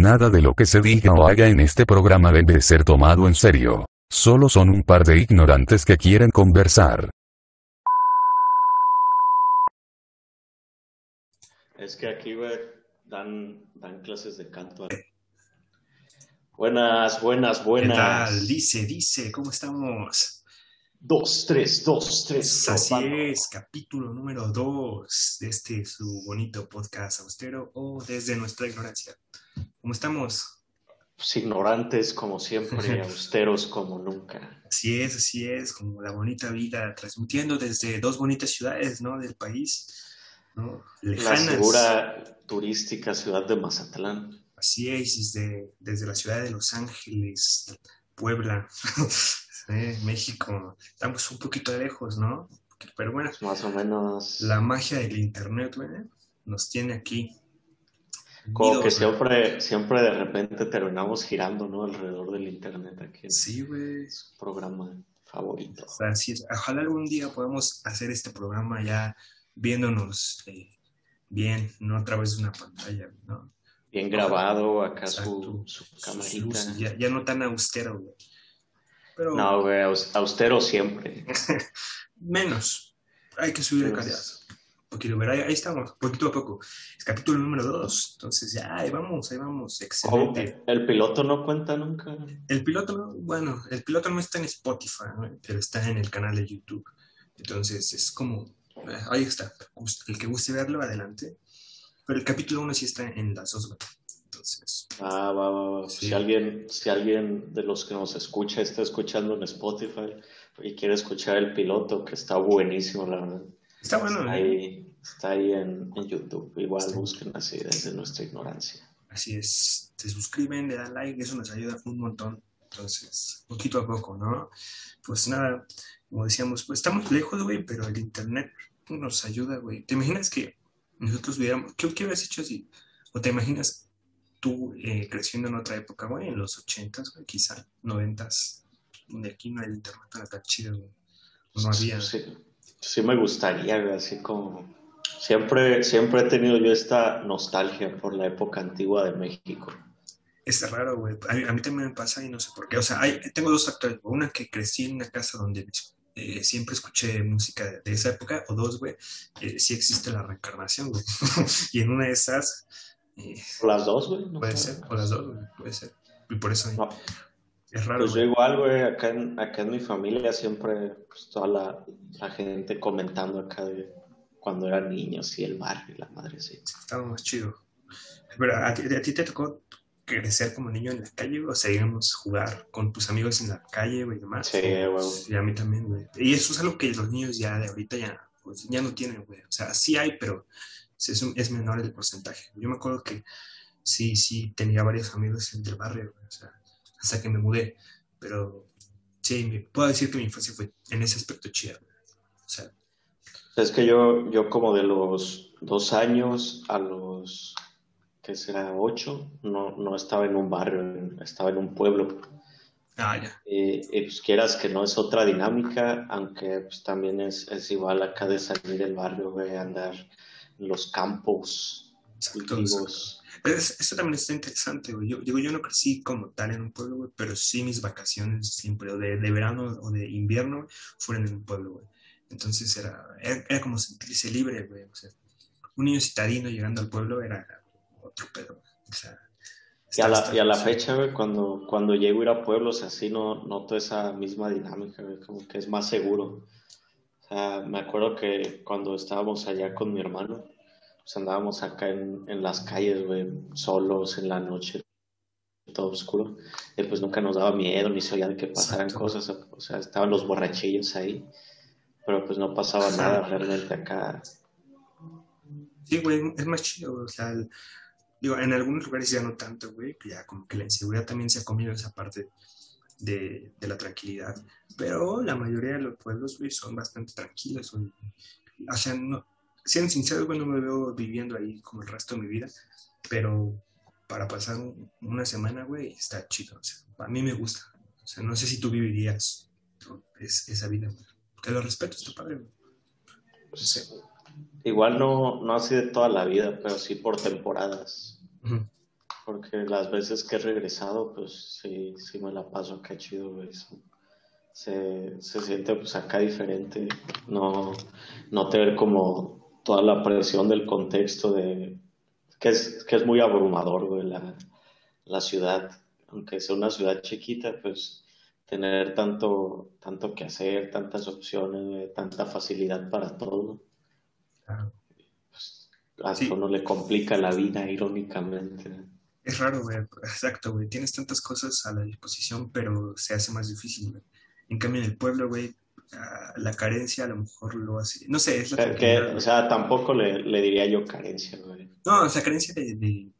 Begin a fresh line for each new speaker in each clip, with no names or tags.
Nada de lo que se diga o haga en este programa debe ser tomado en serio. Solo son un par de ignorantes que quieren conversar.
Es que aquí, güey, dan, dan clases de canto. Buenas, buenas, buenas.
¿Qué tal? Dice, dice, ¿cómo estamos?
Dos, tres, dos, tres.
Así
topando.
es, capítulo número dos de este su bonito podcast austero o desde nuestra ignorancia. ¿Cómo estamos?
Pues ignorantes como siempre, austeros como nunca.
Así es, así es, como la bonita vida, transmitiendo desde dos bonitas ciudades, ¿no? Del país, ¿no?
La
Lejanas.
segura turística ciudad de Mazatlán.
Así es, desde, desde la ciudad de Los Ángeles, Puebla, eh, México. Estamos un poquito lejos, ¿no? Pero bueno,
Pues más o menos.
la magia del internet, güey, nos tiene aquí.
Como que siempre, siempre de repente terminamos girando, ¿no? Alrededor del internet aquí
Sí, güey.
su programa favorito.
Así es. Ojalá algún día podamos hacer este programa ya viéndonos eh, bien, no a través de una pantalla, ¿no?
Bien grabado, acá su, su camarita.
ya, ya no tan austero, güey. Pero
No, güey, aus- austero siempre.
menos. Hay que subir el
Pues-
calidad. Poquito, pero ahí, ahí estamos, poquito a poco. Es capítulo número dos. Entonces ya, ahí vamos, ahí vamos.
Oh,
Excelente.
el piloto no cuenta nunca.
El piloto, no- bueno, el piloto no está en Spotify, ¿no? pero está en el canal de YouTube. Entonces es como, eh, ahí está. El que guste verlo, adelante. Pero el capítulo 1 sí está en las dos. Entonces,
Ah, va, va, va.
Sí.
Si alguien, si alguien de los que nos escucha está escuchando en Spotify y quiere escuchar el piloto, que está buenísimo, la verdad.
Está bueno,
Está ahí, está ahí en, en YouTube. Igual
Sí.
busquen así desde nuestra ignorancia.
Así es. Se suscriben, le dan like, eso nos ayuda un montón. Entonces, poquito a poco, ¿no? Pues nada, como decíamos, pues estamos lejos, güey, pero el internet nos ayuda, güey. ¿Te imaginas que nosotros hubiéramos, qué, qué hubieras hecho si, o te imaginas tú eh, creciendo en otra época, güey, en los ochentas, güey, quizá, noventas, donde aquí no el internet tan chido, güey. No había.
Sí, sí me gustaría, güey, así como... Siempre, siempre he tenido yo esta nostalgia por la época antigua de México.
Es raro, güey. A mí, a mí también me pasa y no sé por qué. O sea, hay, tengo dos factores. Una que crecí en una casa donde eh, siempre escuché música de, de esa época. O dos, güey, eh, sí existe la reencarnación, güey. y en una de esas, eh,
¿O Las dos, güey. no
puede
sé.
ser, o las dos, güey, puede ser. Y por eso
No.
Es raro,
Pues yo igual, güey, acá en, acá en mi familia siempre, pues toda la, la gente comentando acá de cuando eran niños y el barrio y la madre, sí.
Estaba más chido. Pero ¿a ti, a ti te tocó crecer como niño en la calle? O sea, íbamos a jugar con tus amigos en la calle, güey, y demás.
Sí, güey.
Y a mí también, güey. Y eso es algo que los niños ya de ahorita ya, pues, ya no tienen, güey. O sea, sí hay, pero es, un- es menor el porcentaje. Yo me acuerdo que sí, sí tenía varios amigos del barrio, güey. O sea, hasta que me mudé. Pero sí, me, puedo decir que mi infancia fue en ese aspecto chida. O sea,
Es que yo, yo como de los dos años a los, ¿qué será? Ocho, no, no estaba en un barrio, estaba en un pueblo.
ah, ya.
Y, y, pues quieras que no es otra dinámica, aunque pues también es, es igual acá de salir del barrio, güey, andar en los campos cultivos.
Es- eso también está interesante, güey. Yo, digo, yo no crecí como tal en un pueblo, güey, pero sí mis vacaciones siempre, o de, de verano o de invierno, güey, fueron en un pueblo, güey. Entonces era, era, era como sentirse libre, güey. O sea, un niño citadino llegando al pueblo era otro pedo, güey. O sea,
Y a la, y a la fecha, güey, cuando, cuando llego a ir a pueblos así, no noto esa misma dinámica, güey, como que es más seguro. O sea, me acuerdo que cuando estábamos allá con mi hermano, pues andábamos acá en, en las calles, güey, solos en la noche, todo oscuro, y pues nunca nos daba miedo ni se oía de que pasaran
Exacto.
cosas, o sea, estaban los borrachillos ahí, pero pues no pasaba nada realmente acá.
Sí, güey, es más chido, güey. O sea, el- digo, en algunos lugares ya no tanto, güey, que ya como que la inseguridad también se ha comido esa parte de, de la tranquilidad. Pero la mayoría de los pueblos, güey, son bastante tranquilos, güey. O sea, no, siendo sincero, güey, no me veo viviendo ahí como el resto de mi vida, pero para pasar un- una semana, güey, está chido. O sea, a mí me gusta. O sea, no sé si tú vivirías es- esa vida, güey. Que lo respeto, está padre, güey.
Pues, igual no, no así de toda la vida, pero sí por temporadas. Porque las veces que he regresado, pues sí, sí me la paso acá chido, güey. Se, se siente pues acá diferente, no, no tener como toda la presión del contexto de que es, que es muy abrumador, güey, la, la ciudad, aunque sea una ciudad chiquita, pues tener tanto, tanto que hacer, tantas opciones, tanta facilidad para todo. Pues, a uno le complica la vida, irónicamente.
Es raro, güey. Exacto, güey. Tienes tantas cosas a la disposición, pero se hace más difícil, güey. En cambio, en el pueblo, güey, la carencia a lo mejor lo hace. No sé, es
la que, O sea, tampoco le, le, diría yo carencia, güey.
No, o sea, carencia de,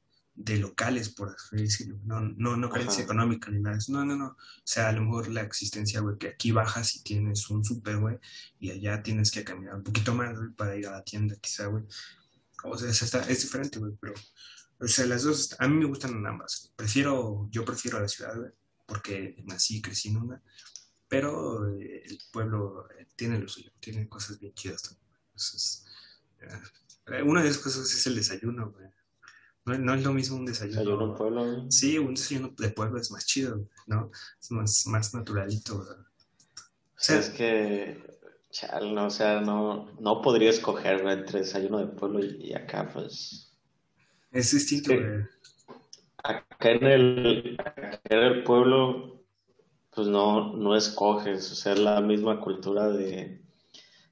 de locales, por así decirlo. No, no, no carencia económica ni nada. No, no, no. O sea, a lo mejor la existencia, güey, que aquí bajas y tienes un súper, güey, y allá tienes que caminar un poquito más, güey, para ir a la tienda, quizá, güey. O sea, es, es diferente, güey, pero, o sea, las dos, a mí me gustan ambas. Prefiero, yo prefiero la ciudad, güey, porque nací y crecí en una, pero eh, el pueblo eh, tiene lo suyo, tiene cosas bien chidas también. Entonces, eh, una de esas cosas es el desayuno, güey. No, es lo mismo un desayuno.
¿Desayuno pueblo?
Sí, un desayuno de pueblo es más chido, ¿no? Es más, más naturalito.
O sea, es que, chal, no, o sea, no, no podría escoger entre desayuno de pueblo y, acá, pues.
Es distinto,
Acá en el, en el pueblo, pues no, no escoges, o sea, la misma cultura de,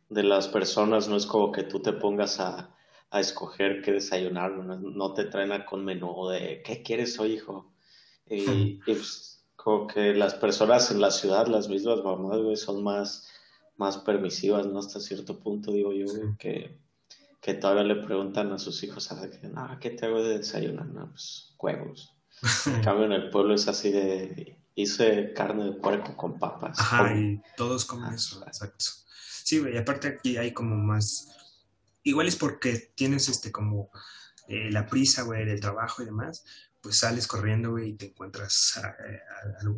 de las personas, no es como que tú te pongas a a escoger qué desayunar, no, te traen a con menú de ¿qué quieres hoy, hijo? Y, pues, como que las personas en la ciudad, las mismas mamás, güey, son más, más permisivas, ¿no? Hasta cierto punto, digo yo, que, que todavía le preguntan a sus hijos, a ver, no, ¿qué te hago de desayunar? No, pues huevos. En cambio, en el pueblo es así de, hice carne de puerco con papas.
Ajá, y todos comen eso, exacto. Sí, güey, y aparte aquí hay como más igual es porque tienes este como eh, la prisa, güey, del trabajo y demás, pues sales corriendo, güey, y te encuentras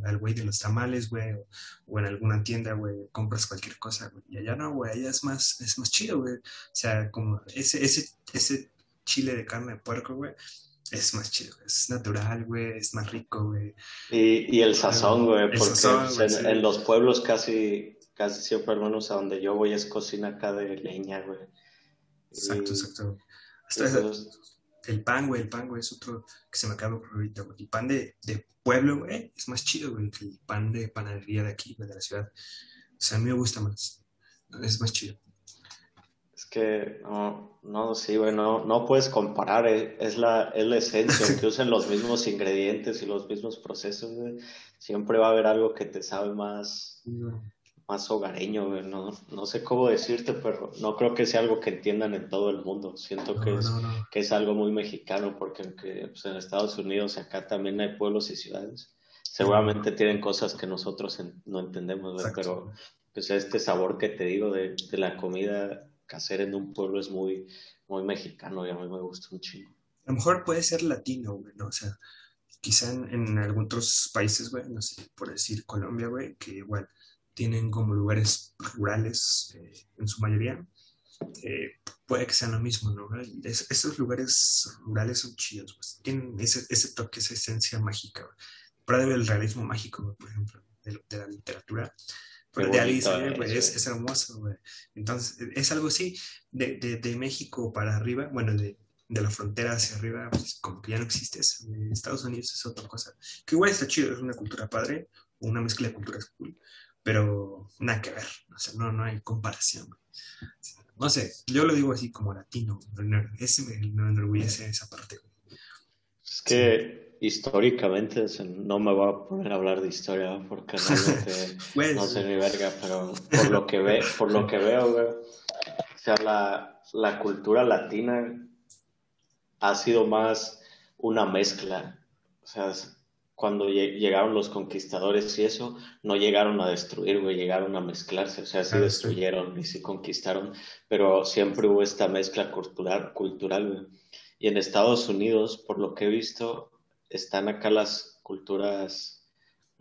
al güey de los tamales, güey, o, en alguna tienda, güey, compras cualquier cosa, güey. Y allá no, güey, allá es más, es más chido, güey. O sea, como ese, ese, ese chile de carne de puerco, güey, es más chido, es natural, güey, es más rico, güey.
Y, y el sazón, güey, porque en, los pueblos casi, casi siempre, al menos a donde yo voy, es cocina acá de leña, güey.
Exacto, exacto. el pan, güey, el pan, güey, es otro que se me acaba por ahorita, güey. El pan de, de pueblo, güey, es más chido, güey, que el pan de panadería de aquí, de la ciudad. O sea, a mí me gusta más. Es más chido.
Que no, no, sí, güey, no, no puedes comparar, eh, es, la, es la esencia, que usen los mismos ingredientes y los mismos procesos, güey. Siempre va a haber algo que te sabe más, más hogareño, No, no sé cómo decirte, pero no creo que sea algo que entiendan en todo el mundo. Siento que, es, que es algo muy mexicano, porque pues, en Estados Unidos acá también hay pueblos y ciudades. Seguramente tienen cosas que nosotros no entendemos, pero pues este sabor que te digo de, de, la comida casera en un pueblo es muy, muy mexicano y a mí me gusta un chingo.
A lo mejor puede ser latino, güey, ¿no? O sea, quizá en, en algunos otros países, güey, no sé, por decir Colombia, güey, que igual tienen como lugares rurales eh, en su mayoría. Eh, puede que sean lo mismo, ¿no? esos lugares rurales son chidos, pues. tienen ese, ese, toque, esa esencia mágica. Para el realismo mágico, por ejemplo, de, la literatura. Pero de Alice, es, es, hermoso, güey. Entonces, es algo así, de, de, de, México para arriba, bueno, de, de la frontera hacia arriba, pues como que ya no existe eso. Estados Unidos es otra cosa. Que igual está chido, es una cultura padre, una mezcla de culturas cool pero nada que ver, o sea, no, no hay comparación. No sé, yo lo digo así como latino, ese me, me enorgullece esa parte.
Es que históricamente no me voy a poner a hablar de historia porque pues, no sé ni verga, pero por lo que, ve, por lo que veo, o sea, la, la cultura latina ha sido más una mezcla. O sea, cuando llegaron los conquistadores y eso, no llegaron a destruir, güey, llegaron a mezclarse, o sea, sí destruyeron y sí conquistaron, pero siempre hubo esta mezcla cultural, cultural, güey. Y en Estados Unidos, por lo que he visto, están acá las culturas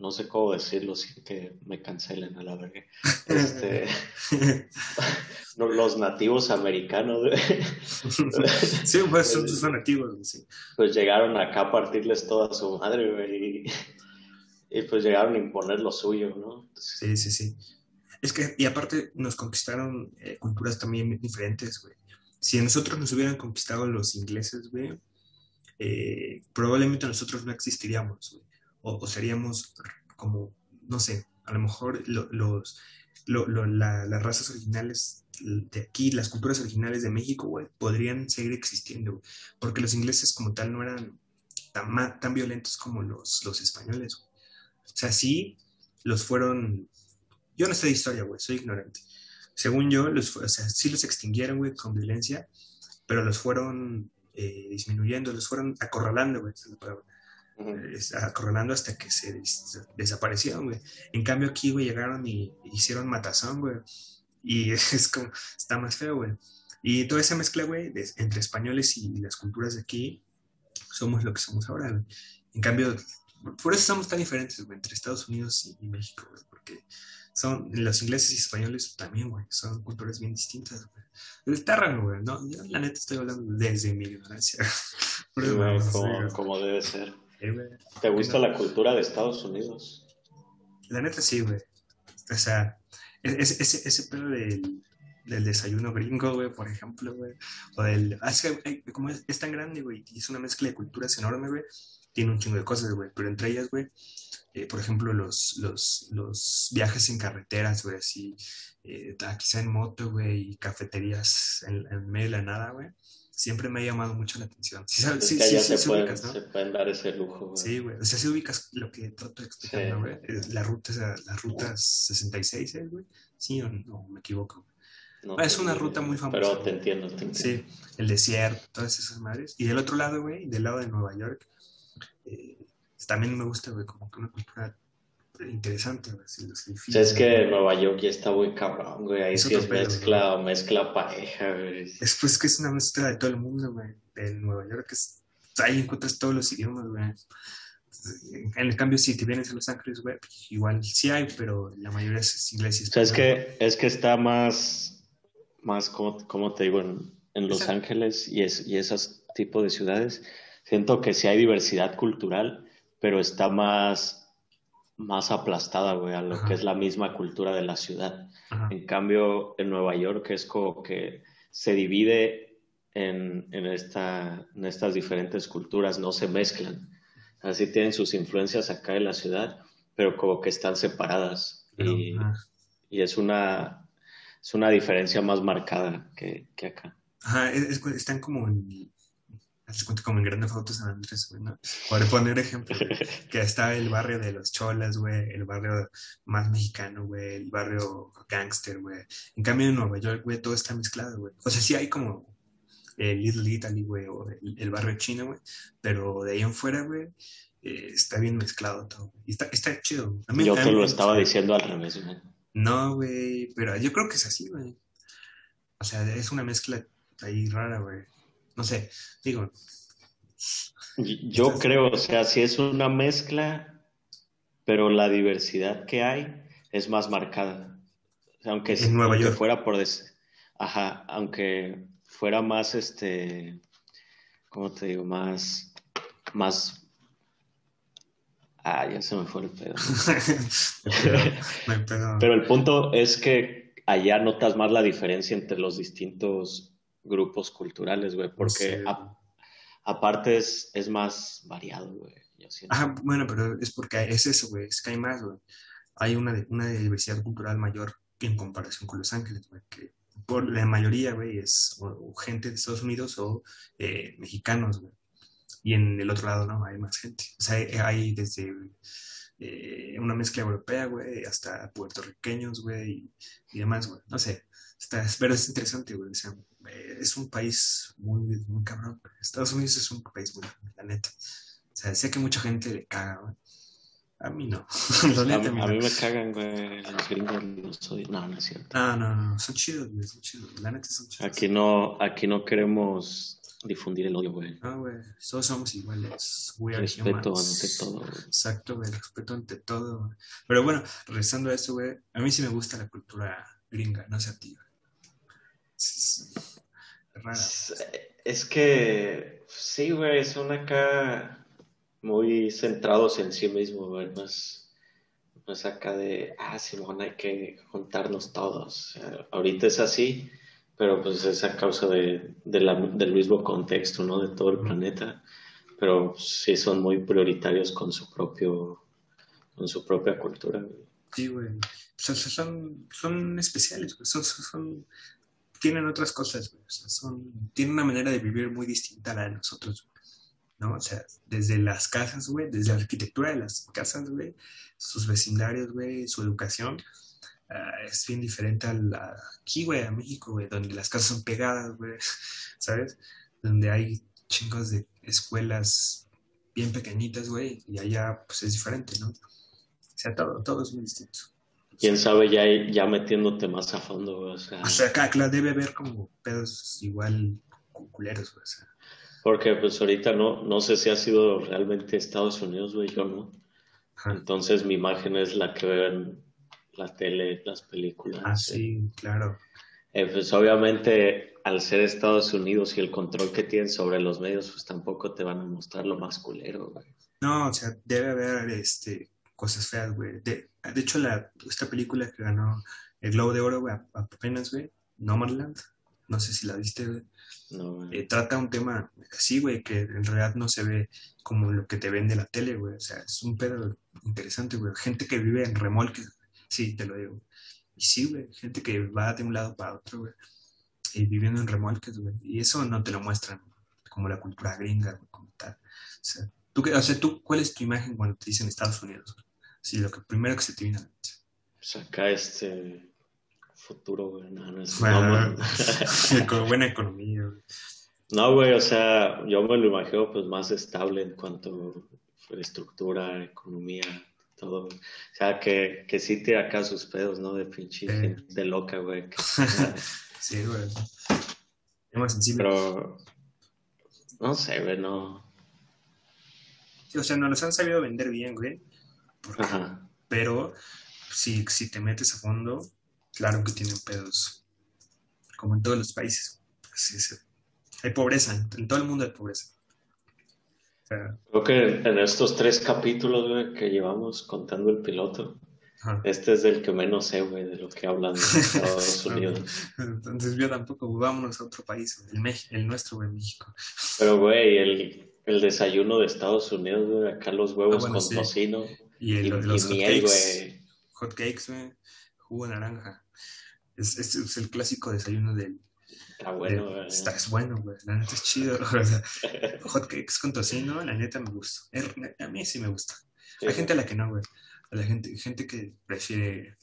no sé cómo decirlo sin que me cancelen a la verga. Este, los nativos americanos.
sí, pues son, sus nativos, sí.
Pues llegaron acá a partirles toda su madre, güey. Y, pues llegaron a imponer lo suyo, ¿no?
sí, sí, sí. Es que, y aparte nos conquistaron eh, culturas también diferentes, güey. Si a nosotros nos hubieran conquistado los ingleses, güey, eh, probablemente nosotros no existiríamos, o, seríamos como, no sé, a lo mejor los, las razas originales de aquí, las culturas originales de México, podrían seguir existiendo, porque los ingleses como tal no eran tan, tan violentos como los, los españoles. O sea, sí, los fueron, yo no sé de historia, soy ignorante. Según yo, los, sí los extinguieron, con violencia, pero los fueron eh, disminuyendo, los fueron acorralando, güey, palabra acorralando hasta que se desaparecieron, güey. En cambio aquí, güey, llegaron y hicieron matazón, güey. Y es como, está más feo, güey. Y toda esa mezcla, güey, entre españoles y las culturas de aquí, somos lo que somos ahora, güey. En cambio, por eso somos tan diferentes, güey, entre Estados Unidos y, México, güey, porque son, los ingleses y españoles también, güey, son culturas bien distintas, güey. Está raro, güey, ¿no? Yo la neta estoy hablando desde mi ignorancia.
como, como debe ser. ¿Te gusta la cultura de Estados Unidos?
La neta sí, güey. O sea, ese, ese, ese pedo del, del, desayuno gringo, güey, por ejemplo, güey. O del... Ah, es que, como es, es, tan grande, güey, y es una mezcla de culturas enorme, güey. Tiene un chingo de cosas, güey. Pero entre ellas, güey, eh, por ejemplo, los, los, los viajes en carreteras, güey, así, eh, quizá en moto, güey, y cafeterías en, en medio de la nada, güey siempre me ha llamado mucho la atención. Sí,
sí, sí, sí, se, pueden, ubicas, ¿no? se pueden dar ese lujo. Güey.
Sí, güey. O sea, si ubicas lo que trato de explicar, güey? La ruta, la ruta 66, ¿eh, güey? Sí o no, me equivoco. No, es una ruta muy famosa.
Pero te entiendo, te entiendo.
Sí, el desierto, todas esas madres. Y del otro lado, güey, del lado de Nueva York, eh, también me gusta, güey, como que una cultura interesante, güey.
es que Nueva York ya está muy cabrón, güey. Ahí sí es mezcla, mezcla pareja, güey.
Es pues que es una mezcla de todo el mundo, güey. En Nueva York es, ahí encuentras todos los idiomas, güey. En el cambio, si te vienes a Los Ángeles, güey, pues, igual sí hay, pero la mayoría es inglés y.
O sea, es que, es que está más, más como, te digo, en, en Los Ángeles y, es, y esos tipos de ciudades, siento que sí hay diversidad cultural, pero está más más aplastada, güey, a lo que es la misma cultura de la ciudad. En cambio, en Nueva York es como que se divide en, en, esta, en estas diferentes culturas, no se mezclan. Así tienen sus influencias acá en la ciudad, pero como que están separadas. y, y, es, una, es una diferencia más marcada que, que acá.
Ajá, están como en, Cuenta como en grandes fotos San Andrés, güey, ¿no? Por poner ejemplo, que está el barrio de los cholas, güey, el barrio más mexicano, güey, el barrio gangster, güey. En cambio en Nueva York, güey, todo está mezclado, güey. O sea, sí hay como el Little Italy, güey, o el, barrio chino, güey, pero de ahí en fuera, güey, eh, está bien mezclado todo. Y está, está chido.
yo te lo estaba diciendo al revés, güey.
No, güey, pero yo creo que es así, güey. O sea, es una mezcla ahí rara, güey. No sé, digo.
Yo creo, o sea, si es una mezcla, pero la diversidad que hay es más marcada. Aunque,
en Nueva York.
fuera por Ajá, aunque fuera más este, ¿cómo te digo? Más, más Ah, ya se me fue el pedo. Pero el punto es que allá notas más la diferencia entre los distintos grupos culturales, güey, porque aparte es, es, más variado, güey.
Ajá, bueno, pero es porque es eso, güey, es que hay más, güey. Hay una, una diversidad cultural mayor en comparación con Los Ángeles, güey, que por la mayoría, güey, es gente de Estados Unidos o eh, mexicanos, güey. Y en el otro lado, no, hay más gente. O sea, hay, desde eh, una mezcla europea, güey, hasta puertorriqueños, güey, y, y, demás, güey. No sé, está, pero es interesante, güey. O sea, es un país muy, muy cabrón. Estados Unidos es un país muy, la neta. O sea, sé que mucha gente le caga, güey. A mí no.
a, mí, me cagan, güey. Los gringos no soy. No, no es cierto.
No, no, no. Son chidos, güey. Son chidos. La neta son chidos.
Aquí no, aquí no queremos difundir el odio, güey.
Ah, güey, todos somos iguales. We are
Respeto
humans.
ante todo, güey.
Exacto, güey, respeto ante todo. güey. Pero bueno, regresando a eso, güey, a mí sí me gusta la cultura gringa, no sé a ti, güey. Rara.
Es, es que sí, güey, son acá muy centrados en sí mismos, güey. Más, más acá de, ah, Simón, hay que juntarnos todos. O sea, ahorita es así, pero pues es a causa de, de la- del mismo contexto, ¿no? De todo el planeta. Pero sí son muy prioritarios con su propio, con su propia cultura, güey.
Sí, güey. Son, son- son, son especiales, güey. Son, son, son- tienen otras cosas, güey. O sea, son, tienen una manera de vivir muy distinta a la de nosotros, güey. ¿No? O sea, desde las casas, güey, desde la arquitectura de las casas, güey, sus vecindarios, güey, su educación, ah, es bien diferente a la, aquí, güey, a México, güey, donde las casas son pegadas, güey, ¿sabes? Donde hay chingos de escuelas bien pequeñitas, güey, y allá, pues, es diferente, ¿no? O sea, todo, todo es muy distinto.
Quién sabe, ya, ya metiéndote más a fondo, güey. O sea,
O sea, acá, claro, debe haber como pedos igual cu- culeros, güey. O sea,
porque pues ahorita no, no sé si ha sido realmente Estados Unidos, güey, yo no.
ajá.
Entonces mi imagen es la que veo en la tele, las películas.
Ah, sí, claro.
Eh, pues obviamente al ser Estados Unidos y el control que tienen sobre los medios, pues tampoco te van a mostrar lo más culero, güey.
No, o sea, debe haber este, cosas feas, güey. De, de hecho, la, esta película que ganó el Globo de Oro, güey, apenas, güey, Nomadland, no sé si la viste, güey,
No,
eh, trata un tema así, güey, que en realidad no se ve como lo que te vende la tele, güey. O sea, es un pedo interesante, güey. Gente que vive en remolques, sí, te lo digo. Y sí, güey, gente que va de un lado para otro, güey, y viviendo en remolques, güey. Y eso no te lo muestran como la cultura gringa, güey, como tal. O sea, ¿tú, qué- o sea, ¿tú cuál es tu imagen cuando te dicen Estados Unidos? güey? Sí, lo que primero que se te viene a la mente.
Pues acá este futuro, güey. No, no es
Bueno,
no,
buena economía, güey.
No, güey, o sea, yo me lo imagino pues más estable en cuanto a estructura, economía, todo. O sea, que, que sí tira acá sus pedos, ¿no? De pinche
Sí.
gente loca, güey. que-
Sí, güey. Es más sensible.
Pero, no sé, güey, no.
Sí, o sea, nos los han sabido vender bien, güey.
Ajá.
pero si, si te metes a fondo, claro que tienen pedos. Como en todos los países. Así es. Hay pobreza, en, en todo el mundo hay pobreza. O sea,
Creo que en estos tres capítulos, güey, que llevamos contando el piloto,
ajá.
este es del que menos sé, güey, de lo que hablan de Estados Unidos.
Entonces yo tampoco, vámonos a otro país, el, el nuestro, güey, México.
Pero, güey, el, el desayuno de Estados Unidos, güey, acá los huevos
Ah, bueno,
con
sí.
tocino
Y, el,
y,
los
y
hot
miel,
cakes,
güey.
hot cakes, güey, jugo de naranja. Es, es, es el clásico desayuno del...
Está bueno,
del-
güey.
está, es bueno, güey, la neta es chido. o sea, hot cakes con tocino, la neta me gusta. A mí sí me gusta.
Sí,
Hay gente a la que no, güey. A la gente, gente que prefiere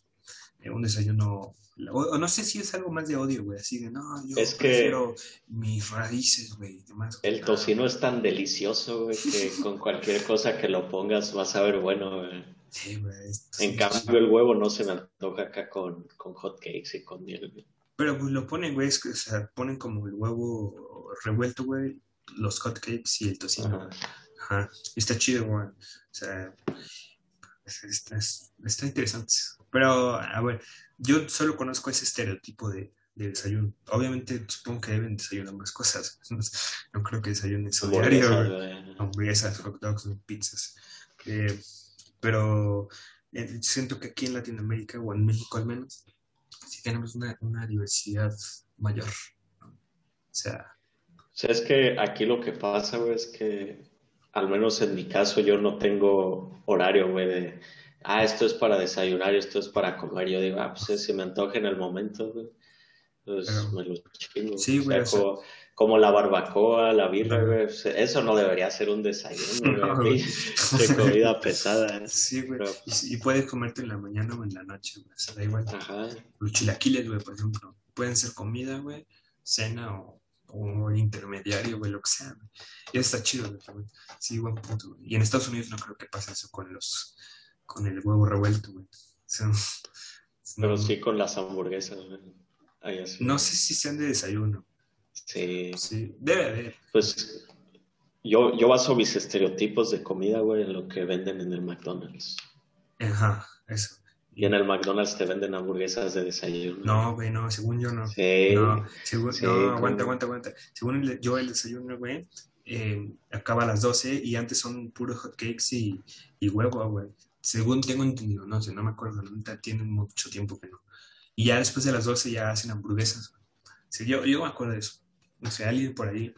un desayuno. O, o no sé si es algo más de odio, güey. Así de, no, yo
Es que-
prefiero mis raíces, güey. demás.
El tocino es tan delicioso, güey, que con cualquier cosa que lo pongas vas a ver bueno, güey.
Sí, güey.
En cambio, el huevo no se me antoja acá con, con hot cakes y con miel, güey.
Pero pues lo ponen, güey. es que, o sea, ponen como el huevo revuelto, güey. Los hot cakes y el tocino.
Ajá.
Ajá. Está chido, güey. O sea, es- está, es- está interesante. Pero, a ver, yo solo conozco ese estereotipo de, de desayuno. Obviamente, supongo que deben desayunar más cosas. No creo que desayunen eso diario,
Hamburguesas,
hot dogs, pizzas. Eh, pero eh, siento que aquí en Latinoamérica, o en México al menos, sí tenemos una, una diversidad mayor. ¿no? O sea,
O sea, es que aquí lo que pasa, güey, es que, al menos en mi caso, yo no tengo horario, güey, de, ah, esto es para desayunar esto es para comer. Yo digo, ah, pues si me antoja en el momento, güey, pues
Pero-
me lo chingo.
Sí, güey,
sea,
o sea-
como, como la barbacoa, la birra, güey, pues, eso no debería ser un desayuno,
No, güey,
de comida pesada. ¿eh?
sí, güey.
Pero,
Y, y puedes comerte en la mañana o en la noche, güey. O sea, da igual.
ajá.
Los chilaquiles, güey, por ejemplo. Pueden ser comida, güey, cena o, o intermediario, güey, lo que sea, güey. Y está chido, güey, también. Sí, buen punto, güey. Y en Estados Unidos no creo que pase eso con los, con el huevo revuelto, güey. O sea,
Pero
no-
sí con las hamburguesas, güey.
No sé si sean de desayuno.
Sí.
Sí, debe haber.
Pues yo, yo baso mis estereotipos de comida, güey, en lo que venden en el McDonald's.
Ajá, eso.
Y en el McDonald's te venden hamburguesas de desayuno.
No, güey, no, según yo no.
Sí.
No, según,
sí,
no,
como-
aguanta, aguanta, aguanta. Según el- yo el desayuno, güey, eh, acaba a las 12 y antes son puros hotcakes y, y huevo, güey. Según tengo entendido, no sé, no me acuerdo, neta, tiene mucho tiempo que no. Y ya después de las 12 ya hacen hamburguesas. Sí, yo, yo me acuerdo de eso. No sé, alguien por ahí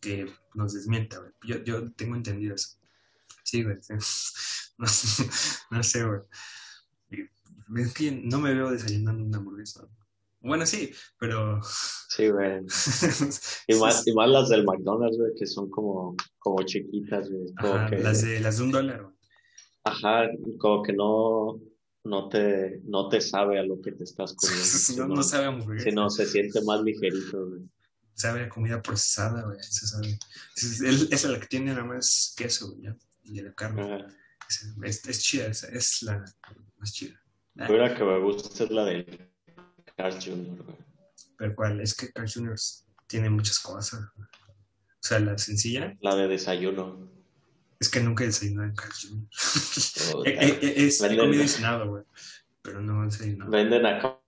que nos desmienta, güey. Yo, yo tengo entendido eso. Sí, güey. No, sé- no sé, güey. Es que no me veo desayunando una hamburguesa. Bueno, sí, pero...
Sí, güey. Y más, y más las del McDonald's, güey, que son como, como chiquitas, güey. Como
Ajá,
que,
las, de, las de un dólar. güey.
Ajá, como que no, no te, no te sabe a lo que te estás comiendo.
no,
sino-
no sabe a hamburguesa.
sino se siente más ligerito, güey.
Sabe a comida procesada, güey. Eso sabe. Es, es- es la que tiene nada más queso, güey. Y la carne. Es, es, es chida, esa es la más chida.
Pero la que me gusta es la de Carl Jr., güey.
pero cuál, es que Carl Jr. tiene muchas cosas. güey. O sea, la sencilla
La de desayuno.
Es que nunca he desayunado en Carl Jr. He
Venden-
comido y cenado, güey. Pero no he desayunado.
Venden acá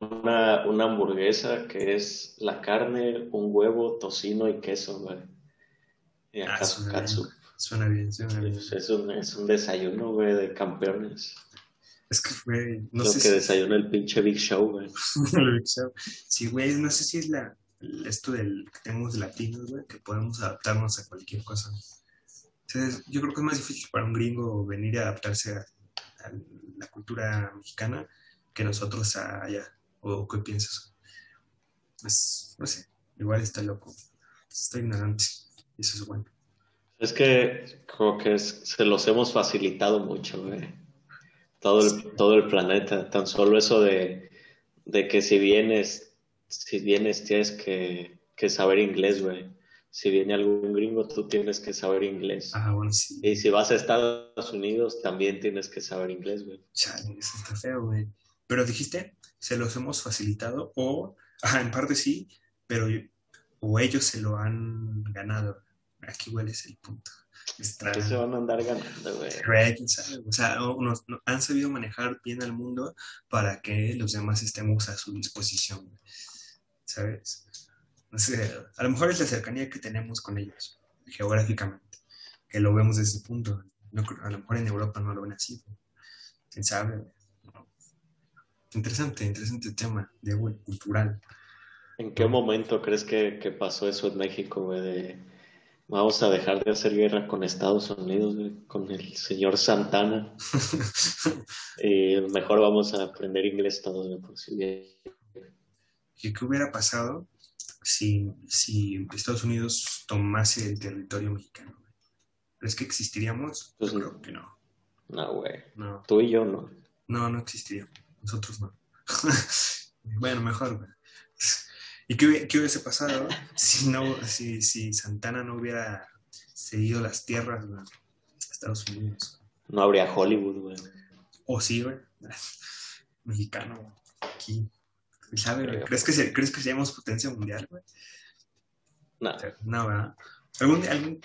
una, una hamburguesa que es la carne, un huevo, tocino y queso, güey. Y
Ah,
acá
suena
katsu.
bien. Suena bien, suena bien.
Pues es un, es un desayuno, güey, de campeones.
Es que, güey, no
Lo
sé
que
si...
desayuna el pinche Big Show, güey.
El Big Show. Sí, güey, no sé si es la, esto del que tenemos latinos, güey, que podemos adaptarnos a cualquier cosa. Entonces, yo creo que es más difícil para un gringo venir a adaptarse a, a la cultura mexicana que nosotros a allá. ¿O qué piensas? Pues, no sé, igual está loco. Está ignorante. Eso es bueno.
Es que como que es- se los hemos facilitado mucho, güey. Todo el, todo el planeta. Tan solo eso de, de que si vienes, si vienes tienes que, que saber inglés, güey. Si viene algún gringo, tú tienes que saber inglés.
Ah, bueno, sí.
Y si vas a Estados Unidos, también tienes que saber inglés, güey.
Chale, eso está feo, güey. Pero dijiste, se los hemos facilitado o, ajá, en parte sí, pero o ellos se lo han ganado. Aquí igual es el punto. Está,
¿Qué se van a andar ganando, güey?
Quién sabe. O sea, o- nos- no- han sabido manejar bien al mundo para que los demás estemos a su disposición. ¿sabes? A lo mejor es la cercanía que tenemos con ellos, geográficamente, que lo vemos desde ese punto. No a lo mejor en Europa no lo ven así. ¿Quién sabe? No. Interesante, interesante tema de cultural.
¿En qué momento crees que, que pasó eso en México, güey? De vamos a dejar de hacer guerra con Estados Unidos, güey, con el señor Santana. Y mejor vamos a aprender inglés todos, güey, por si bien.
¿Qué, qué hubiera pasado si, si Estados Unidos tomase el territorio mexicano? ¿Crees que existiríamos?
Pues no.
creo que no.
No, güey.
No,
Tú y yo no.
no, no existiríamos. Nosotros no. bueno, mejor, güey. ¿Y qué, qué hubiese pasado si, no, si, si Santana no hubiera cedido las tierras güey, a Estados Unidos?
No habría Hollywood, güey.
O sí, güey. Mexicano. Aquí. ¿Sabe?
Creo.
¿Crees que, se- ¿Crees que seamos potencia mundial, güey?
No.
No, ¿verdad? Algún, algún-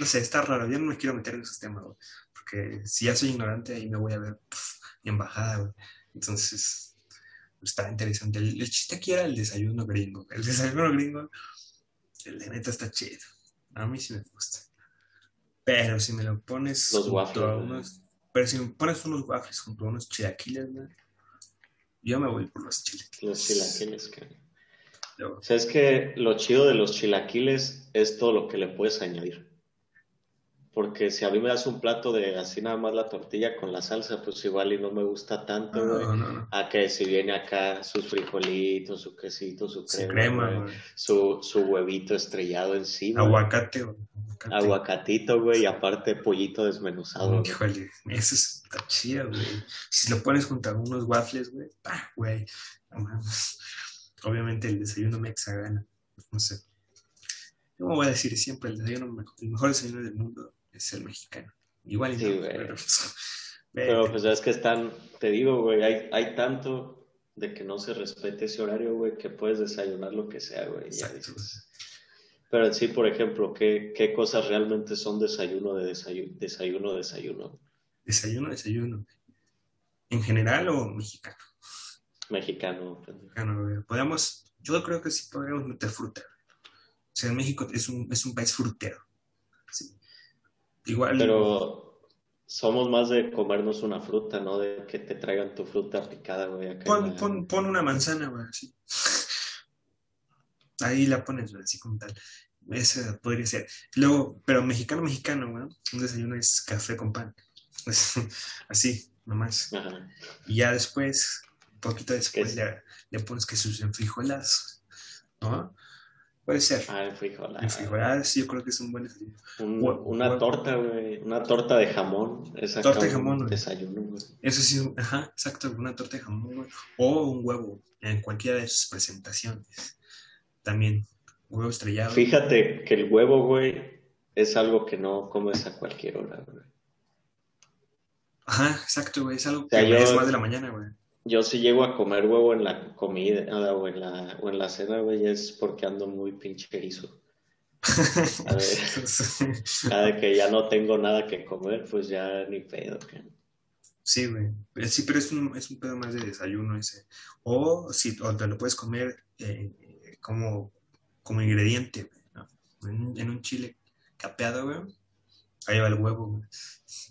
no sé, está raro. Yo no me quiero meter en esos temas, güey. Porque si ya soy ignorante, ahí me voy a ver pf, mi embajada, güey. Entonces, está interesante. El, el chiste aquí era el desayuno gringo. El desayuno gringo, el de neta está chido. A mí sí me gusta. Pero si me lo pones
Los waffles,
unos... Pero si me pones unos waffles junto a unos chilaquiles, güey, yo me voy por los chilaquiles.
Los chilaquiles, que...
Luego,
O sea, es que lo chido de los chilaquiles es todo lo que le puedes añadir. Porque si a mí me das un plato de así nada más la tortilla con la salsa, pues igual y no me gusta tanto, güey.
No, no, no.
A que si viene acá sus frijolitos, su quesito, su crema,
crema,
güey,
güey.
su, su huevito estrellado encima,
Aguacate, güey. Aguacate.
aguacatito, güey, y aparte pollito desmenuzado. güey.
Híjole, eso está chido, güey. Si lo pones junto a unos waffles, güey, ¡pah, güey! No mames. Obviamente el desayuno mexa gana. No sé. Yo me voy a decir siempre, el desayuno, el mejor desayuno del mundo es el mexicano. Igual
Sí,
no,
güey.
pero,
Pero pues es que están, te digo, güey, hay, hay tanto de que no se respete ese horario, güey, que puedes desayunar lo que sea, güey. ya
Exacto.
dices. Pero en sí, por ejemplo, ¿qué, qué cosas realmente son desayuno de desayuno, desayuno, desayuno?
Desayuno, desayuno. ¿En general o mexicano?
Mexicano.
Mexicano. Podemos, yo creo que sí podríamos meter fruta. O sea, México es un, es un país frutero. Sí. Igual.
Pero somos más de comernos una fruta, ¿no? De que te traigan tu fruta picada, güey. acá
Pon,
la-
pon, pon una manzana, güey, así. Ahí la pones, güey, así como tal. Esa podría ser. Luego, pero mexicano, mexicano, güey. Un desayuno es café con pan. Así, nomás.
Ajá.
Y ya después, un poquito después,
Es-
le, le pones que sus enfrijoladas, ¿no? Puede ser.
Ah, el frijol. ah,
Enfrijoladas, sí, yo creo que es un buen desayuno.
un- una torta, güey. Una torta de jamón. Esa
Torta de
un
jamón.
Desayuno, güey.
Eso sí, ajá, exacto, una torta de jamón, güey. O un huevo, en cualquiera de sus presentaciones. También, huevo estrellado.
Fíjate que el huevo, güey, es algo que no comes a cualquier hora, güey.
Ajá, exacto, güey. Es algo
sea,
que
yo-
es más de la mañana, güey.
Yo si llego a comer huevo en la comida o en la, o en la cena, güey, es porque ando muy pinche erizo. A ver, cada que ya no tengo nada que comer, pues ya ni pedo. güey.
Sí, güey. Eh, Sí, pero es un, es un pedo más de desayuno ese. O si o te lo puedes comer eh, como, como ingrediente. En, en un chile capeado, güey. Ahí va el huevo, güey,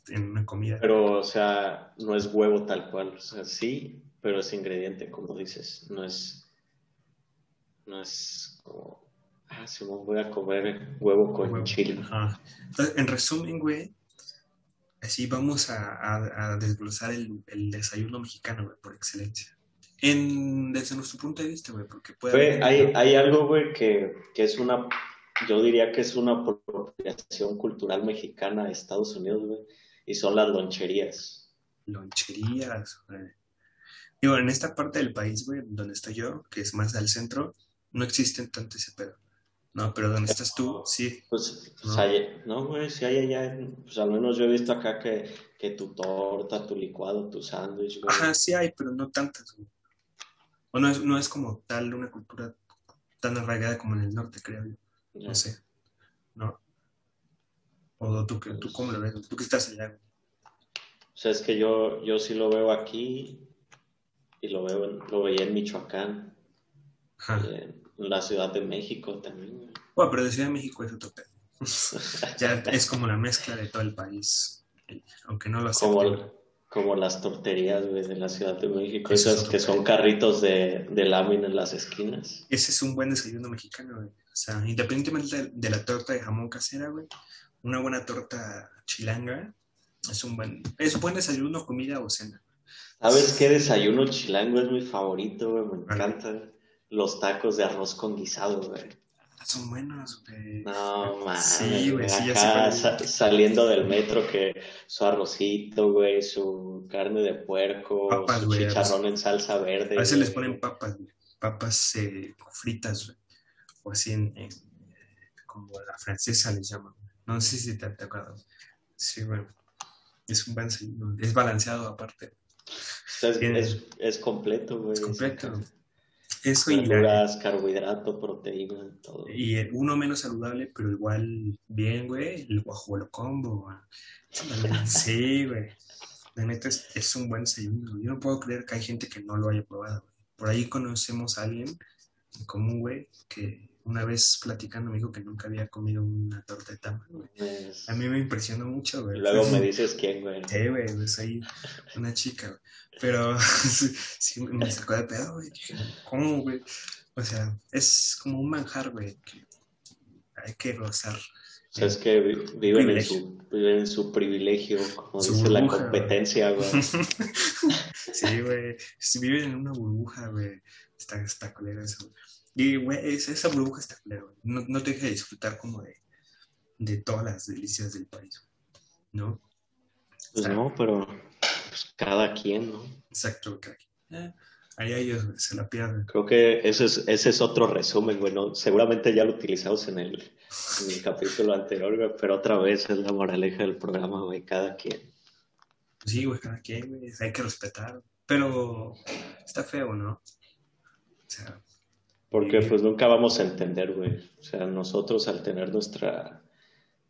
en una comida.
Pero, o sea, no es huevo tal cual. O sea, sí, pero es ingrediente, como dices. No es, no es como, ah, sí, me voy a comer huevo con
Huevo.
chile.
Ajá. Entonces, en resumen, güey, así vamos a, a- a desglosar el, el desayuno mexicano, güey, por excelencia. En, desde nuestro punto de vista, güey, porque puede haber-
hay, hay algo, güey, que, que es una, yo diría que es una apropiación cultural mexicana de Estados Unidos, güey, y son las loncherías.
loncherías, güey. Digo, en esta parte del país, güey, donde estoy yo, que es más al centro, no existen tanto ese pedo. No, pero donde estás tú, sí.
Pues, pues
No.
hay- no, güey, si hay allá, pues al menos yo he visto acá que, que tu torta, tu licuado, tu sándwich, güey.
Ajá, sí hay, pero no tantas, güey. O no es, no es como tal una cultura tan arraigada como en el norte, creo yo. No sé. ¿No? O tú, tú cómo lo ves, tú que estás allá.
O sea, es que yo, yo sí lo veo aquí y lo veo en- lo veía en Michoacán,
Ajá.
y en, en la Ciudad de México también.
Bueno, pero de Ciudad de México es otro pedo. Ya es como la mezcla de todo el país. Aunque no lo acepten.
como las torterías, güey, de la Ciudad de México,
Eso es
esas que son carritos de, de lámina en las esquinas.
Ese es un buen desayuno mexicano, güey. O sea, independientemente de, la torta de jamón casera, güey, una buena torta chilanga es un buen, es un buen desayuno, comida o cena.
¿Sabes qué desayuno chilango es mi favorito, güey? Me encanta. Los tacos de arroz con guisado, güey.
Son buenos, güey.
No, mames.
Sí, güey, sí, ya
sa- saliendo del metro, que su arrocito, güey, su carne de puerco,
Papas,
su
güey,
chicharrón en salsa verde.
A veces les ponen papas, güey. Papas eh, fritas, güey. O así en, en- como la francesa les llaman. No sé si te, te acuerdas. Sí, güey. Es un buen. Es balanceado aparte.
Es- es completo, güey.
Es completo. Eso y, la-
Verduras, carbohidrato, proteína, todo.
y el- uno menos saludable, pero igual bien, güey. El guajolo combo, güey. Sí, güey. La neta es, es un buen desayuno. Yo no puedo creer que hay gente que no lo haya probado, güey. Por ahí conocemos a alguien en común, güey, que una vez platicando me dijo que nunca había comido una torta de tamal, güey.
Es-
A mí me impresionó mucho,
Y
güey.
luego me dices quién, güey.
Sí, güey, pues ahí una chica, güey. Pero sí, me sacó de pedo, güey. Dije, ¿Cómo, güey? O sea, es como un manjar, güey, que hay que gozar.
O sea, es que vi- viven en su, viven en su privilegio, como
Su
dice la competencia, güey.
Sí, güey. Si viven en una burbuja, güey, está, está culero eso. güey. Y, güey, esa, burbuja está güey. No, no te deja disfrutar como de, de todas las delicias del país, ¿no?
Pues no, pero pues, cada quien, ¿no?
Exacto, crack. Eh, ahí ellos se la pierden.
Creo que ese es, ese es otro resumen, güey. ¿no? Seguramente ya lo utilizamos en el, en el capítulo anterior, güey, pero otra vez es la moraleja del programa, güey, cada quien.
Sí, güey, cada quien, güey, hay que respetar. Pero está feo, ¿no? O sea,
Porque pues nunca vamos a entender, güey. O sea, nosotros al tener nuestra,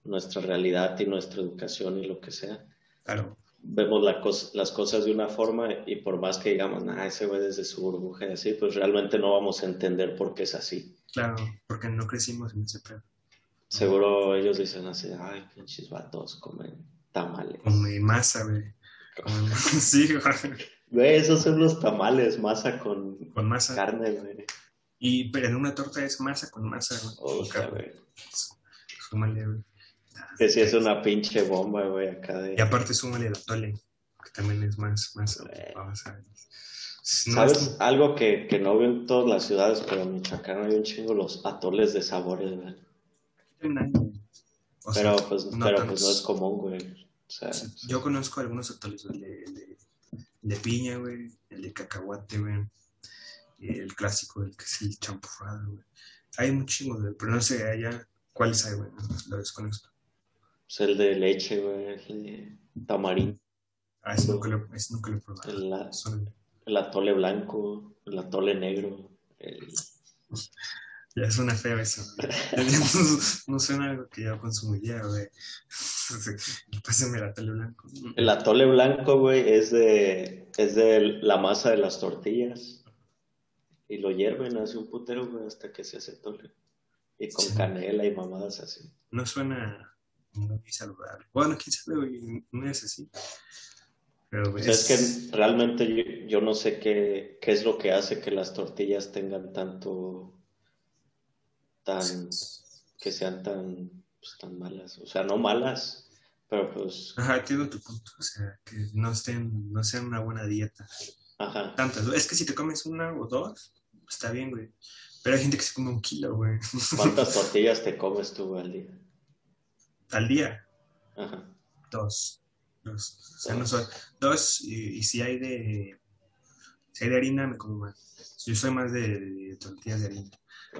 nuestra realidad y nuestra educación y lo que sea,
claro,
vemos la las cosas de una forma y por más que digamos, nah, ese güey desde su burbuja y así, pues realmente no vamos a entender por qué es así.
claro, porque no crecimos en ese pedo.
Seguro ellos dicen así, ay, pinches vatos comen tamales.
Como en masa, güey. Sí, güey.
Güey, esos son los tamales, masa con
Con masa.
carne, güey.
Y, pero en una torta es masa con masa, güey. Súmale, güey.
Que sí es una pinche bomba, güey, acá de...
Y aparte súmale el atole, que también es más, más,
Güey.
vamos a ver. No
¿Sabes?
es-
Algo que, que no veo en todas las ciudades, pero en Michoacán hay un chingo los atoles de sabores, güey.
o sea,
Pero pues,
no
pero
tantos.
pues no es común, güey. O sea,
Yo conozco algunos atoles, el de, el de, el de piña, güey, el de cacahuate, güey, el clásico, el que es el champurrado, güey. Hay de, pero no sé allá cuáles hay, güey, lo desconozco.
pues, el de leche, güey, el de tamarindo,
Ah, ese nunca lo, ese nunca lo he probado.
el, la-
Son-
el atole blanco, el atole negro, el...
ya suena feo eso. no, no suena algo que yo consumiría, güey. Pásame el atole blanco.
El atole blanco, güey, es de, es de la masa de las tortillas. Y lo hierven hace un putero, güey, hasta que se hace atole. Y con
Sí.
canela y mamadas así.
No suena muy saludable. Bueno, no es así. Pero
O sea, es que realmente yo, yo no sé qué, qué es lo que hace que las tortillas tengan tanto, tan, que sean tan, pues, tan malas. O sea, no malas, pero pues,
Ajá, entiendo tu punto. O sea, que no estén, no sean una buena dieta.
Ajá.
Tantas. Es que si te comes una o dos, está bien, güey. Pero hay gente que se come un kilo, güey.
¿Cuántas tortillas te comes tú al día?
Al día.
Ajá.
Dos. Dos. O sea, no soy. Dos, y, y si hay de. Si hay de harina, me como más. Yo soy más de, de tortillas de harina.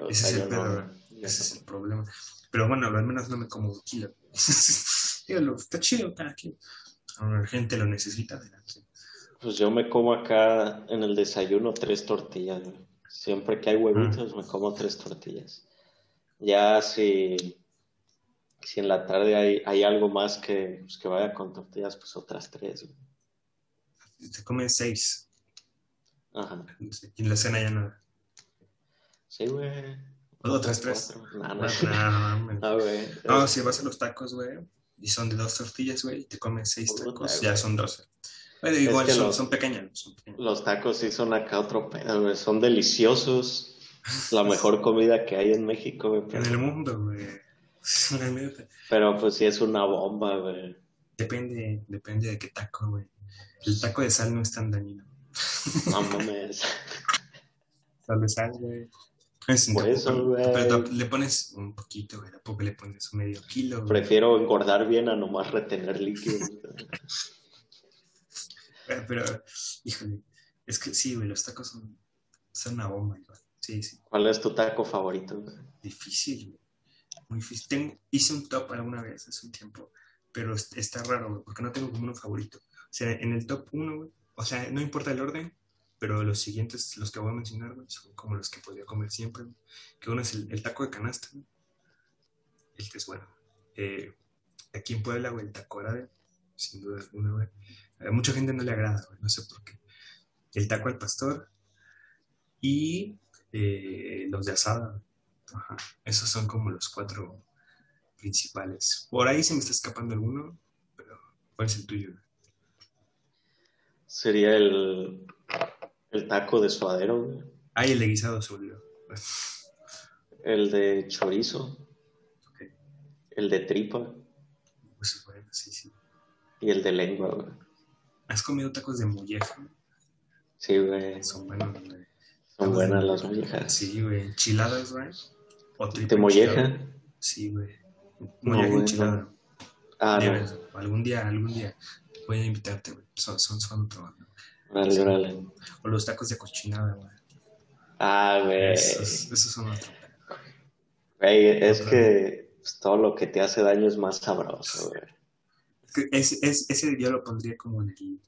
Ese es el pedo,
no-
Ese es el problema. Pero bueno, al menos no me como un kilo. Está chido cada quien. Ahora, La gente lo necesita, adelante.
Pues yo me como acá en el desayuno tres tortillas, güey. Siempre que hay huevitos me como tres tortillas. Ya si, si en la tarde hay, hay algo más que, pues, que vaya con tortillas, pues otras tres, güey.
Te comes seis.
Ajá.
Y en la cena ya nada.
Sí, güey.
Otras tres.
No,
No,
no.
no, no, si vas a los tacos, güey, y son de dos tortillas, güey, y te comes seis tacos, ya son doce. Bueno, igual
que
son,
los-
son pequeños. son pequeños.
Los tacos sí son acá otro pedo, güey. Son deliciosos. La mejor comida que hay en México, güey.
En
Pero,
el mundo, güey.
Pero pues sí es una bomba, güey.
Depende, depende de qué taco, güey. El taco de sal no es tan dañino.
No mames.
Sal de sal, güey. Es un
Por eso,
pero-
güey.
Pero le pones un poquito, güey. Tampoco le pones medio kilo, güey.
Prefiero engordar bien a nomás retener líquido.
Pero, híjole, es que sí, güey, los tacos son, son una bomba, igual. Sí, sí.
¿Cuál es tu taco favorito? güey?
Difícil, güey. Muy difícil. Tengo- hice un top alguna vez hace un tiempo, pero es- está raro, güey, porque no tengo como uno favorito. O sea, en el top uno, güey, o sea, no importa el orden, pero los siguientes, los que voy a mencionar, güey, son como los que podría comer siempre, güey. Que uno es el, el taco de canasta, güey. El que es bueno. Eh, aquí en Puebla, güey, el taco árabe, sin duda alguna, güey. A mucha gente no le agrada, güey, no sé por qué. El taco al pastor y eh, los de asada. Ajá. Esos son como los cuatro principales. Por ahí se me está escapando alguno, pero ¿cuál es el tuyo?
Sería el, el taco de suadero, güey.
Ah, y el de guisado olvidó.
El de chorizo. El de tripa.
Pues bueno, sí, sí.
Y el de lengua, güey.
¿Has comido tacos de molleja?
Sí, güey.
Son buenos, güey.
Son buenas las mollejas.
Sí, güey. Enchiladas, güey. O tripa
¿De molleja?
enchilada. Sí, güey. Molleja
güey,
enchilada.
no. Ah, no.
Algún día, algún día voy a invitarte, güey. Son, son, son otro.
Órale, órale.
O los tacos de cochinada, güey.
Ah, güey.
Esos, esos son otro.
Güey, es que pues, todo lo que te hace daño es más sabroso, güey.
Es ese, es- ese yo lo pondría como en el,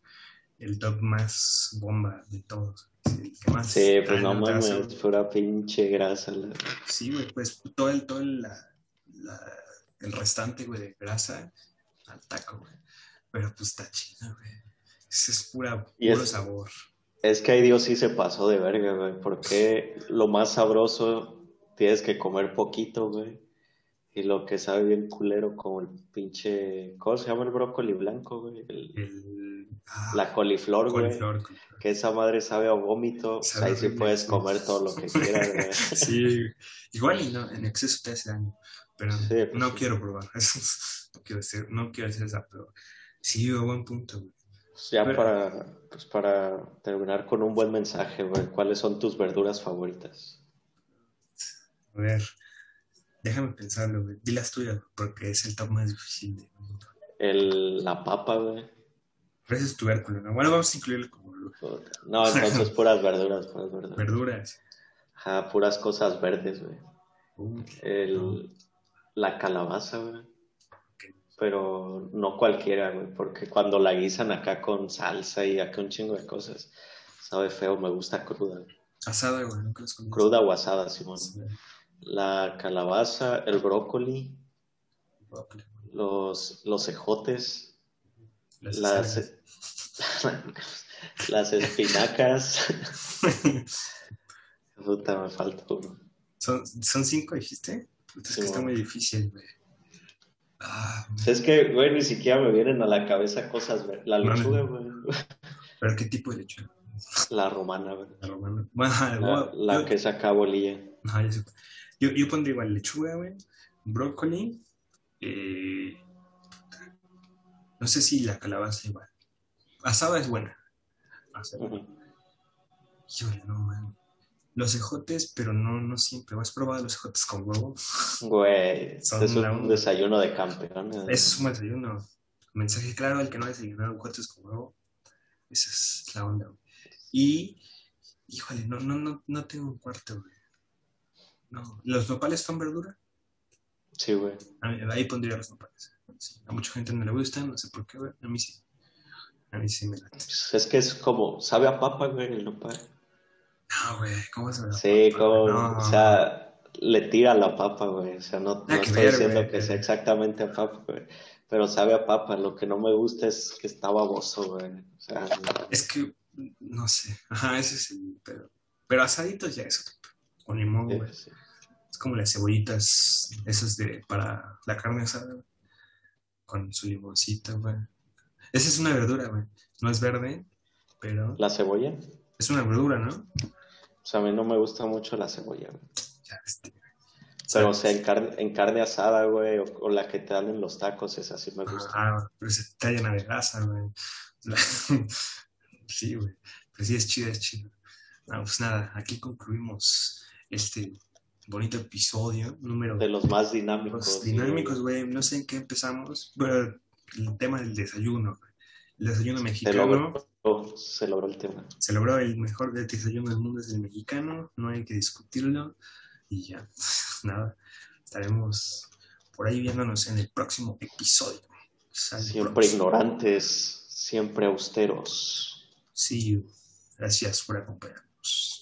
el top más bomba de todos. El que más
Sí, pues no mames,
güey.
pura pinche grasa. la-
Sí, güey, pues todo el, todo el, la- la- el restante, güey, de grasa al taco, güey. Pero pues está chido, güey. Eso es pura,
Y
puro
es-
sabor.
Es que ahí Dios sí se pasó de verga, güey, porque lo más sabroso tienes que comer poquito, güey. Y lo que sabe bien culero, como el pinche, ¿cómo se llama el brócoli blanco, güey? El-
El, ah,
la coliflor, güey.
coliflor, coliflor.
Que esa madre sabe a vómito,
Sabe
ahí sí puedes comer todo lo que quieras, güey.
Sí, igual y no, en exceso te hace daño, pero
Sí, pues
no
sí.
quiero probar eso, no quiero hacer, no quiero hacer esa, pero sí, güey, buen punto, güey.
Pues ya
Pero-
para, pues para terminar con un buen mensaje, güey, ¿cuáles son tus verduras favoritas?
A ver, déjame pensarlo, güey, di las tuyas, porque es el top más difícil de mundo.
El, la papa, güey.
Pero ese es tubérculo, ¿no? Bueno, vamos a incluirlo como.
No, entonces puras verduras, puras verduras.
verduras.
Ajá, puras cosas verdes, güey.
Uy,
El, la calabaza, güey. Pero no cualquiera, güey, porque cuando la guisan acá con salsa y acá un chingo de cosas, sabe feo, me gusta cruda.
asada, güey, nunca las.
Cruda o asada, Simón.
Sí,
La calabaza, el brócoli,
brócoli,
los, los ejotes,
las
las, espinacas. Puta, me falta uno.
¿Son, ¿Son cinco, dijiste? Puta, es que está muy difícil, güey. Ah,
Es que, güey, ni siquiera me vienen a la cabeza cosas. La
No,
lechuga,
no.
güey.
¿pero qué tipo de lechuga?
La romana, güey.
La romana. Bueno,
La, que saca bolilla.
Ya sé. Yo, yo pondría igual lechuga, güey, brócoli, eh, no sé si la calabaza igual. Asada es buena. Asada. No, man. Los ejotes, pero no, no siempre. ¿Has probado los ejotes con huevo?
Güey,
Son
es un desayuno de campeón.
Eso es un desayuno. Mensaje claro al que no ha desayunado ejotes con huevo. Esa es la onda, güey. Y, híjole, no, no, no, no tengo un cuarto, güey. No. ¿Los nopales son verdura?
Sí, güey.
A ahí pondría los nopales. Sí, a mucha gente no le gustan, no sé por qué, güey. A mí sí. A mí sí me late.
Pues Es que es como, sabe a papa, güey, el nopal.
No, güey, ¿cómo se ve?
Sí, como,
No.
o sea, le tira la papa, güey. O sea, no, estoy
ver,
diciendo
güey.
que sea exactamente a papa, güey. Pero sabe a papa. Lo que no me gusta es que está baboso, güey. O sea,
Es que, no sé. Ajá, ese es el pedo. Pero asaditos ya es otro Con limón, güey.
sí.
Es como las cebollitas, esas de, para la carne asada. Con su limoncito, güey. Esa es una verdura, güey. No es verde, pero
la cebolla.
es una verdura, ¿no?
O sea, a mí no me gusta mucho la cebolla, güey.
Ya, este.
Pero, o sea, en carne, en carne asada, güey, o, o la que te dan en los tacos, esa sí me gusta.
Ah, pero se está llena de grasa, güey. Sí, güey. Pero sí es chido, es chido. Ah, pues nada, aquí concluimos este bonito episodio número
De los más dinámicos.
Los
sí,
dinámicos, güey. No sé en qué empezamos. Bueno, el tema del desayuno. El desayuno
Se
mexicano.
logró, se logró el tema.
Se logró el mejor desayuno del mundo es el mexicano. No hay que discutirlo. Y ya, nada. Estaremos por ahí viéndonos en el próximo episodio.
Siempre
próximo.
ignorantes, siempre austeros.
See you. Gracias por acompañarnos.